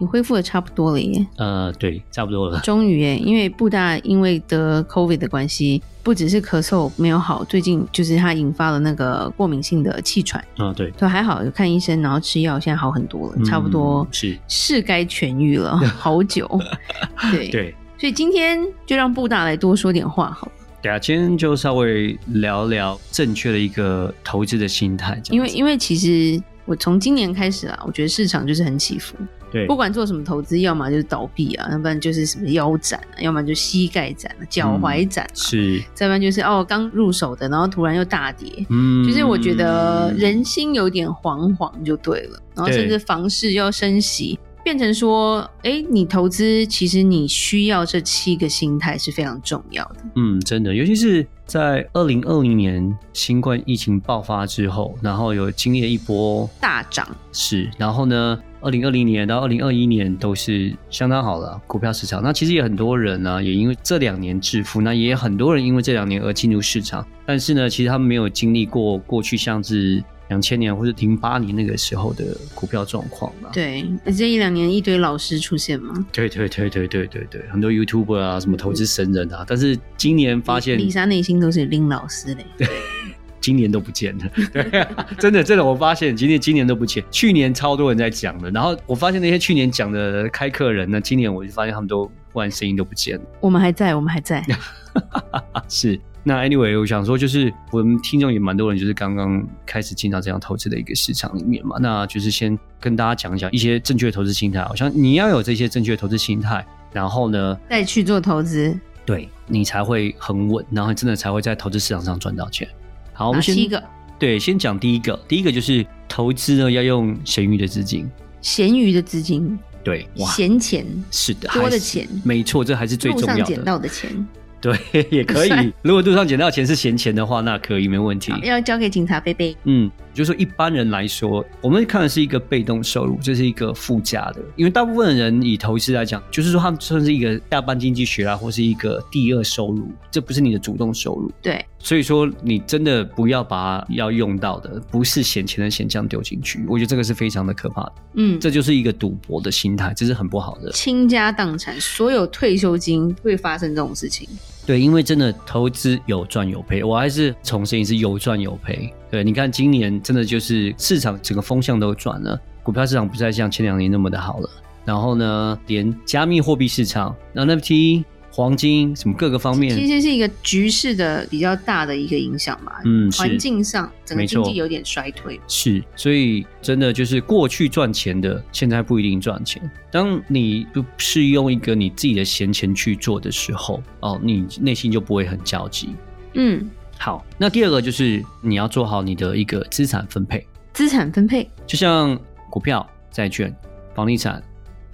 你恢复的差不多了耶。呃，对，差不多了。终于耶，因为布大因为得 COVID 的关系，不只是咳嗽没有好，最近就是他引发了那个过敏性的气喘。嗯、哦，对。都还好，有看医生，然后吃药，现在好很多了，嗯、差不多是是该痊愈了。好久。对对，所以今天就让布大来多说点话好了。对啊，今天就稍微聊聊正确的一个投资的心态。因为因为其实。我从今年开始啊，我觉得市场就是很起伏。对，不管做什么投资，要么就是倒闭啊，要不然就是什么腰斩啊，要么就膝盖斩啊、脚踝斩、啊嗯，是，再不然就是哦刚入手的，然后突然又大跌。嗯，就是我觉得人心有点惶惶就对了，然后甚至房市要升息。变成说，哎，你投资其实你需要这七个心态是非常重要的。嗯，真的，尤其是在二零二零年新冠疫情爆发之后，然后有经历了一波大涨。是，然后呢，二零二零年到二零二一年都是相当好的股票市场。那其实也很多人呢、啊，也因为这两年致富，那也很多人因为这两年而进入市场。但是呢，其实他们没有经历过过去像是。两千年或者零八年那个时候的股票状况吧。对，这一两年一堆老师出现吗。对对对对对对对，很多 YouTuber 啊，什么投资神人啊。但是今年发现，李莎内心都是拎老师嘞。对，今年都不见了。对，真的真的，我发现今年今年都不见。去年超多人在讲的，然后我发现那些去年讲的开课人呢，今年我就发现他们都忽然声音都不见了。我们还在，我们还在。是。那 anyway，我想说，就是我们听众也蛮多人，就是刚刚开始进到这样投资的一个市场里面嘛。那就是先跟大家讲一讲一些正确的投资心态。好像你要有这些正确的投资心态，然后呢，再去做投资，对，你才会很稳，然后真的才会在投资市场上赚到钱。好，我们先七个，对，先讲第一个。第一个就是投资呢，要用闲余的资金，闲余的资金，对，闲钱是的，多的钱，没错，这还是最重要的，捡到的钱。对，也可以。如果路上捡到钱是闲钱的话，那可以没问题。要交给警察贝贝。嗯，就是说一般人来说，我们看的是一个被动收入，这是一个附加的。因为大部分的人以投资来讲，就是说他们算是一个下班经济学啊，或是一个第二收入，这不是你的主动收入。对，所以说你真的不要把要用到的，不是闲钱的闲这样丢进去。我觉得这个是非常的可怕的。嗯，这就是一个赌博的心态，这是很不好的。倾家荡产，所有退休金会发生这种事情。对，因为真的投资有赚有赔，我还是重申一次，有赚有赔。对，你看今年真的就是市场整个风向都转了，股票市场不再像前两年那么的好了。然后呢，连加密货币市场，NFT。黄金什么各个方面，其实是一个局势的比较大的一个影响吧。嗯，环境上整个经济有点衰退。是，所以真的就是过去赚钱的，现在不一定赚钱。当你不是用一个你自己的闲钱去做的时候，哦，你内心就不会很焦急。嗯，好。那第二个就是你要做好你的一个资产分配。资产分配，就像股票、债券、房地产。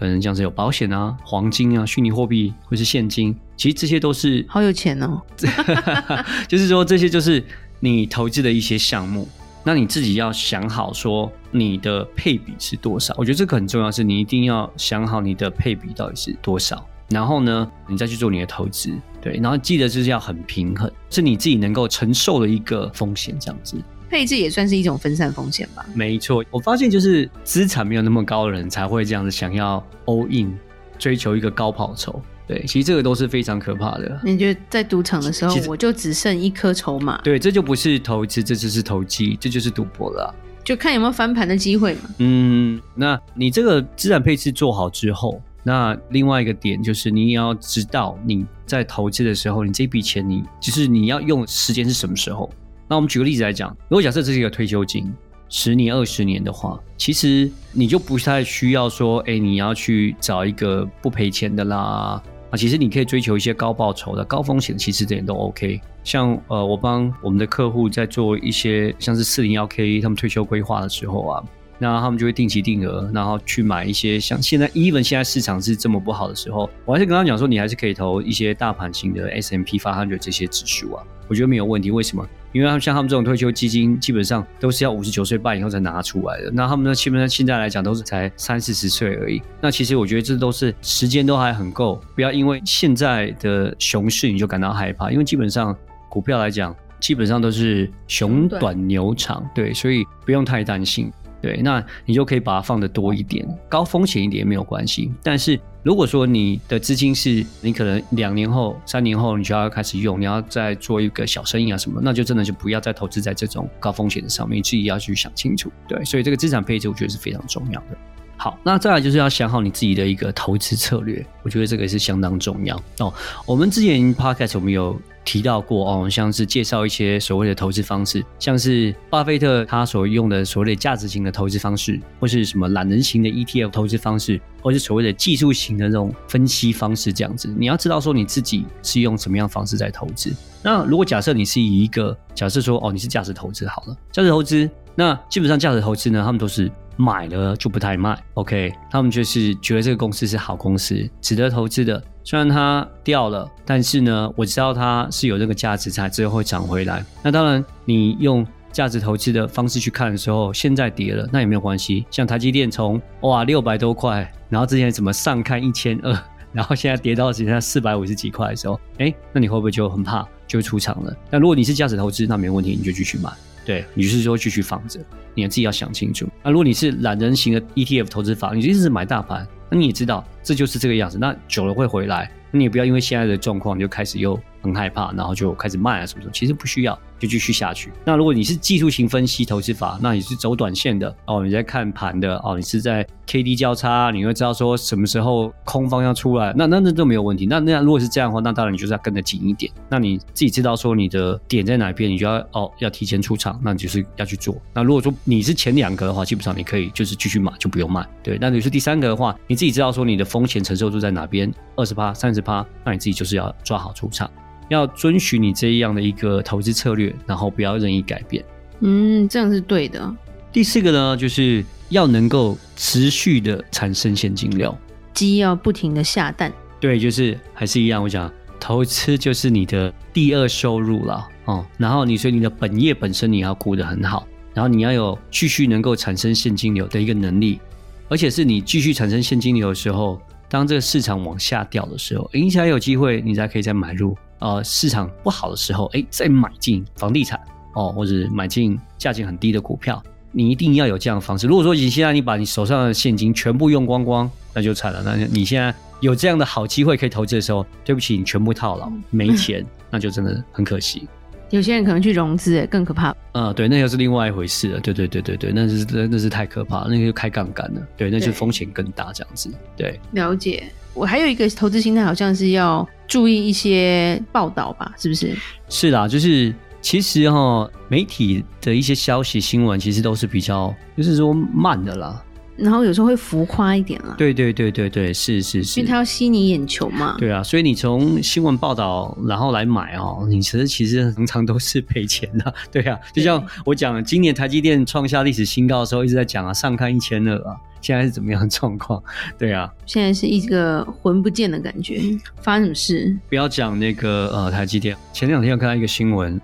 可能像是有保险啊、黄金啊、虚拟货币或是现金，其实这些都是好有钱哦。就是说，这些就是你投资的一些项目，那你自己要想好说你的配比是多少。我觉得这个很重要，是你一定要想好你的配比到底是多少，然后呢，你再去做你的投资。对，然后记得就是要很平衡，是你自己能够承受的一个风险，这样子。配置也算是一种分散风险吧。没错，我发现就是资产没有那么高的人才会这样子想要 all in，追求一个高报酬。对，其实这个都是非常可怕的。你觉得在赌场的时候，我就只剩一颗筹码？对，这就不是投资，这就是投机，这就是赌博了啊。就看有没有翻盘的机会嘛。嗯，那你这个资产配置做好之后，那另外一个点就是你也要知道你在投资的时候，你这笔钱你就是你要用时间是什么时候。那我们举个例子来讲，如果假设这是一个退休金，十年、二十年的话，其实你就不太需要说，哎，你要去找一个不赔钱的啦啊，其实你可以追求一些高报酬的、高风险的，其实这点都 OK。像呃，我帮我们的客户在做一些像是四零幺 K 他们退休规划的时候啊。那他们就会定期定额，然后去买一些像现在，even 现在市场是这么不好的时候，我还是跟他讲说，你还是可以投一些大盘型的 S&P 500这些指数啊，我觉得没有问题。为什么？因为他们像他们这种退休基金，基本上都是要五十九岁半以后才拿出来的。那他们呢，基本上现在来讲都是才三四十岁而已。那其实我觉得这都是时间都还很够，不要因为现在的熊市你就感到害怕，因为基本上股票来讲，基本上都是熊短牛长，对，所以不用太担心。对，那你就可以把它放得多一点，高风险一点也没有关系。但是如果说你的资金是你可能两年后、三年后你就要开始用，你要再做一个小生意啊什么，那就真的就不要再投资在这种高风险的上面，你自己要去想清楚。对，所以这个资产配置我觉得是非常重要的。好，那再来就是要想好你自己的一个投资策略，我觉得这个是相当重要哦。我们之前 podcast 我们有。提到过哦，像是介绍一些所谓的投资方式，像是巴菲特他所用的所谓的价值型的投资方式，或是什么懒人型的 ETF 投资方式，或是所谓的技术型的这种分析方式，这样子，你要知道说你自己是用什么样的方式在投资。那如果假设你是以一个假设说哦，你是价值投资好了，价值投资，那基本上价值投资呢，他们都是。买了就不太卖，OK，他们就是觉得这个公司是好公司，值得投资的。虽然它掉了，但是呢，我知道它是有这个价值，才之后会涨回来。那当然，你用价值投资的方式去看的时候，现在跌了，那也没有关系。像台积电从哇六百多块，然后之前怎么上看一千二，然后现在跌到只剩下四百五十几块的时候，哎，那你会不会就很怕，就会出场了？那如果你是价值投资，那没问题，你就继续买。对，你就是说继续放着，你自己要想清楚。那如果你是懒人型的 ETF 投资法，你就一直买大盘，那你也知道这就是这个样子，那久了会回来。那你也不要因为现在的状况就开始又很害怕，然后就开始慢啊什么什么，其实不需要。就继续下去。那如果你是技术型分析投资法，那你是走短线的哦，你在看盘的哦，你是在 K D 交叉，你会知道说什么时候空方要出来，那那那都没有问题。那那如果是这样的话，那当然你就是要跟得紧一点。那你自己知道说你的点在哪边，你就要哦要提前出场，那你就是要去做。那如果说你是前两个的话，基本上你可以就是继续买，就不用卖。对，那你是第三个的话，你自己知道说你的风险承受度在哪边，二十趴、三十趴，那你自己就是要抓好出场。要遵循你这样的一个投资策略，然后不要任意改变。嗯，这样是对的。第四个呢，就是要能够持续的产生现金流，鸡要不停的下蛋。对，就是还是一样，我讲投资就是你的第二收入了哦。然后你所以你的本业本身你要顾得很好，然后你要有继续能够产生现金流的一个能力，而且是你继续产生现金流的时候，当这个市场往下掉的时候，你才有机会，你才可以再买入。呃，市场不好的时候，哎，再买进房地产哦，或者买进价钱很低的股票，你一定要有这样的方式。如果说你现在你把你手上的现金全部用光光，那就惨了。那你现在有这样的好机会可以投资的时候，对不起，你全部套牢，没钱，那就真的很可惜。有些人可能去融资，更可怕。嗯，对，那又是另外一回事了。对对对对对，那是那那是太可怕了，那个就开杠杆了。对，那就风险更大，这样子。对，了解。我还有一个投资心态，好像是要注意一些报道吧，是不是？是啦，就是其实哈，媒体的一些消息新闻，其实都是比较，就是说慢的啦。然后有时候会浮夸一点啦。对对对对对，是是是，因为它要吸你眼球嘛。对啊，所以你从新闻报道然后来买哦，你其实其实常常都是赔钱的。对啊，就像我讲，今年台积电创下历史新高的时候，一直在讲啊，上看一千二啊，现在是怎么样的状况？对啊，现在是一个魂不见的感觉，发生什么事？不要讲那个呃台积电，前两天我看到一个新闻，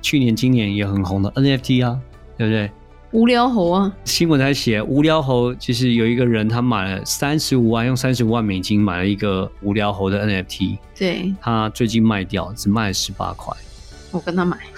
去年今年也很红的 NFT 啊，对不对？无聊猴啊！新闻在写无聊猴，其实有一个人他买了三十五万，用三十五万美金买了一个无聊猴的 NFT。对，他最近卖掉，只卖了十八块。我跟他买。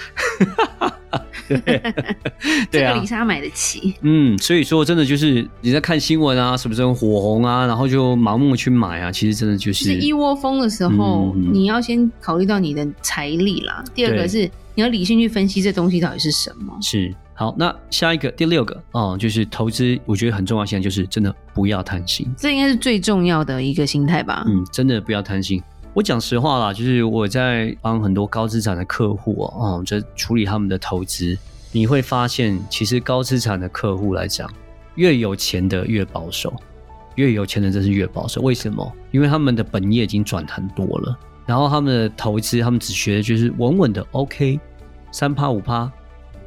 这个李莎买得起。嗯，所以说真的就是你在看新闻啊，什么时候火红啊，然后就盲目去买啊，其实真的就是。是一窝蜂的时候，嗯、你要先考虑到你的财力啦。第二个是你要理性去分析这东西到底是什么。是。好，那下一个第六个哦、嗯，就是投资，我觉得很重要。现在就是真的不要贪心，这应该是最重要的一个心态吧。嗯，真的不要贪心。我讲实话啦，就是我在帮很多高资产的客户哦，嗯，在处理他们的投资，你会发现，其实高资产的客户来讲，越有钱的越保守，越有钱的真是越保守。为什么？因为他们的本业已经赚很多了，然后他们的投资，他们只学的就是稳稳的，OK，三趴五趴。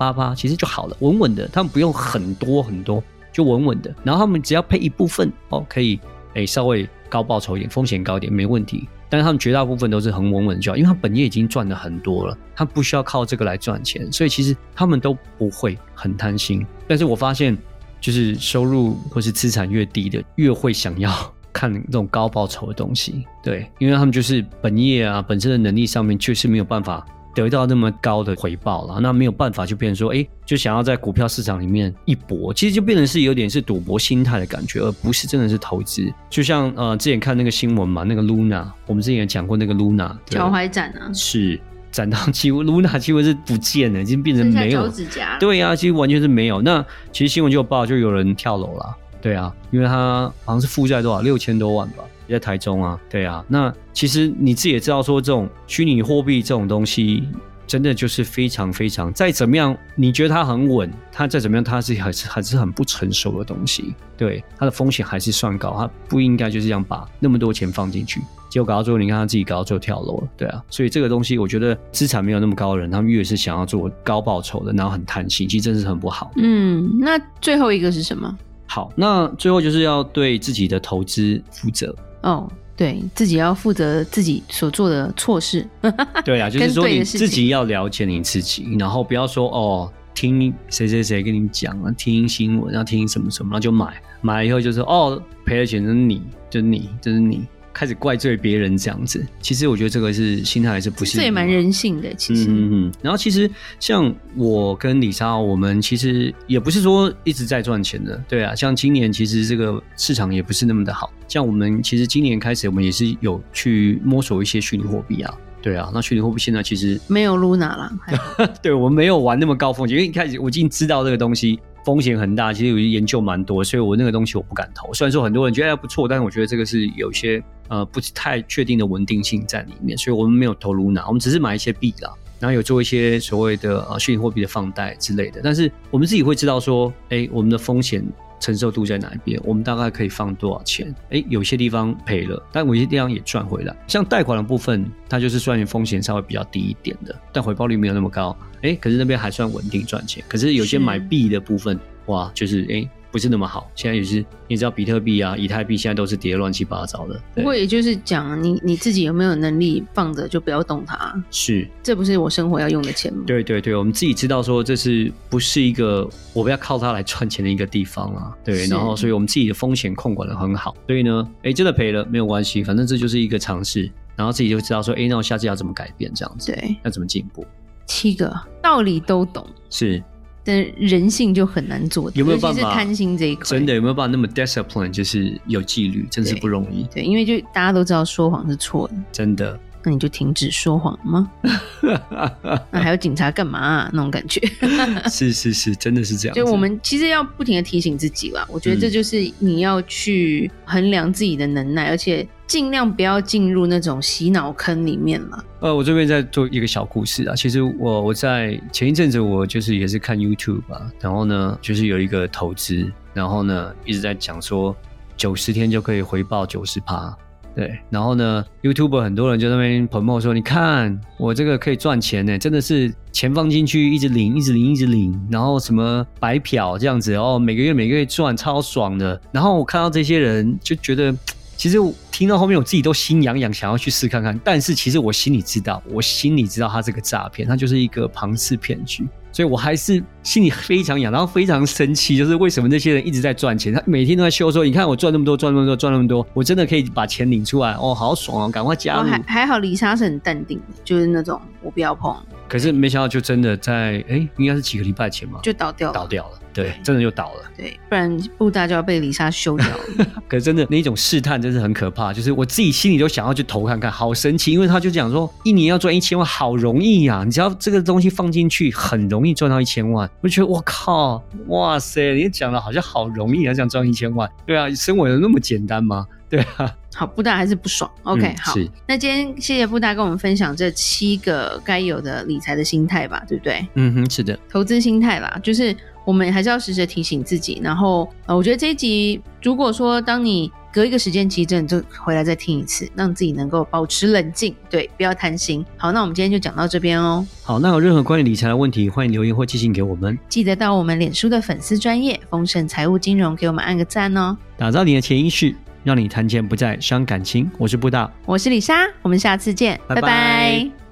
八八其实就好了，稳稳的，他们不用很多很多，就稳稳的。然后他们只要配一部分哦，可以诶稍微高报酬一点，风险高一点没问题。但是他们绝大部分都是很稳稳就好，因为他本业已经赚的很多了，他不需要靠这个来赚钱，所以其实他们都不会很贪心。但是我发现，就是收入或是资产越低的，越会想要看这种高报酬的东西，对，因为他们就是本业啊本身的能力上面确实没有办法。得到那么高的回报了，那没有办法就变成说，哎，就想要在股票市场里面一搏，其实就变成是有点是赌博心态的感觉，而不是真的是投资。就像呃，之前看那个新闻嘛，那个 Luna，我们之前也讲过那个 Luna，脚踝展啊，是展到几乎 Luna 几乎是不见了，已经变成没有，指甲。对呀、啊，其实完全是没有。那其实新闻就有报就有人跳楼了，对啊，因为他好像是负债多少六千多万吧。在台中啊，对啊，那其实你自己也知道，说这种虚拟货币这种东西，真的就是非常非常，再怎么样，你觉得它很稳，它再怎么样，它是还是还是很不成熟的东西，对，它的风险还是算高，它不应该就是这样把那么多钱放进去，结果搞到最后，你看他自己搞到最后跳楼了，对啊，所以这个东西，我觉得资产没有那么高的人，他们越是想要做高报酬的，然后很贪心，其实真的是很不好。嗯，那最后一个是什么？好，那最后就是要对自己的投资负责。哦，对自己要负责自己所做的错事。对啊，就是说你自己要了解你自己，然后不要说哦，听谁谁谁跟你讲啊，听新闻要听什么什么，然后就买，买了以后就是哦，赔了钱是你，就是你，就是你。开始怪罪别人这样子，其实我觉得这个是心态还是不是？这也蛮人性的，其实。嗯嗯。然后其实像我跟李莎，我们其实也不是说一直在赚钱的，对啊。像今年其实这个市场也不是那么的好，像我们其实今年开始，我们也是有去摸索一些虚拟货币啊，对啊。那虚拟货币现在其实没有 Luna 了，对，我们没有玩那么高风险，因为一开始我已经知道这个东西。风险很大，其实有研究蛮多，所以我那个东西我不敢投。虽然说很多人觉得还不错，但是我觉得这个是有一些呃不太确定的稳定性在里面，所以我们没有投 Luna，我们只是买一些币啦，然后有做一些所谓的呃虚拟货币的放贷之类的。但是我们自己会知道说，哎，我们的风险。承受度在哪一边？我们大概可以放多少钱？诶，有些地方赔了，但有些地方也赚回来。像贷款的部分，它就是算你风险稍微比较低一点的，但回报率没有那么高。诶，可是那边还算稳定赚钱。可是有些买币的部分，哇，就是诶。不是那么好，现在也是你知道比特币啊、以太币现在都是跌乱七八糟的。不过也就是讲你你自己有没有能力放着就不要动它。是，这不是我生活要用的钱吗？对对对，我们自己知道说这是不是一个我们要靠它来赚钱的一个地方啊？对，然后所以我们自己的风险控管的很好。所以呢，哎，真的赔了没有关系，反正这就是一个尝试，然后自己就知道说，哎，那我下次要怎么改变这样子？对，要怎么进步？七个道理都懂，是。但人性就很难做，有没有办法？贪心这一块，真的有没有办法那么 discipline，就是有纪律，真是不容易。对，因为就大家都知道说谎是错的，真的。那你就停止说谎吗？那还有警察干嘛啊？那种感觉。是是是，真的是这样。就我们其实要不停的提醒自己啦，我觉得这就是你要去衡量自己的能耐，嗯、而且尽量不要进入那种洗脑坑里面了。呃，我这边在做一个小故事啊。其实我我在前一阵子我就是也是看 YouTube 啊，然后呢就是有一个投资，然后呢一直在讲说九十天就可以回报九十趴。对，然后呢，YouTube 很多人就在那边 promo 说，你看我这个可以赚钱呢，真的是钱放进去一直领，一直领，一直领，然后什么白嫖这样子哦，每个月每个月赚超爽的。然后我看到这些人就觉得，其实听到后面我自己都心痒痒，想要去试看看。但是其实我心里知道，我心里知道他这个诈骗，他就是一个庞氏骗局。所以我还是心里非常痒，然后非常生气，就是为什么那些人一直在赚钱，他每天都在修说，你看我赚那么多，赚那么多，赚那么多，我真的可以把钱领出来，哦，好爽哦，赶快加入。还还好，李莎是很淡定的，就是那种我不要碰。可是没想到，就真的在哎，应该是几个礼拜前嘛，就倒掉了，倒掉了。对，真的就倒了。对，不然布大就要被李莎休掉了。可是真的那一种试探真是很可怕，就是我自己心里都想要去投看看，好神奇，因为他就讲说一年要赚一千万，好容易呀、啊！你只要这个东西放进去，很容易赚到一千万。我就觉得我靠，哇塞，你讲的好像好容易啊，想赚一千万。对啊，生活有那么简单吗？对啊。好，布大还是不爽。OK，、嗯、好，那今天谢谢布大跟我们分享这七个该有的理财的心态吧，对不对？嗯哼，是的，投资心态啦，就是我们还是要时时提醒自己。然后，呃，我觉得这一集，如果说当你隔一个时间期，真的就回来再听一次，让自己能够保持冷静，对，不要贪心。好，那我们今天就讲到这边哦。好，那有任何关于理财的问题，欢迎留言或寄信给我们。记得到我们脸书的粉丝专业丰盛财务金融给我们按个赞哦。打造你的潜意识。让你谈钱不再伤感情。我是布大，我是李莎，我们下次见，拜拜。拜拜。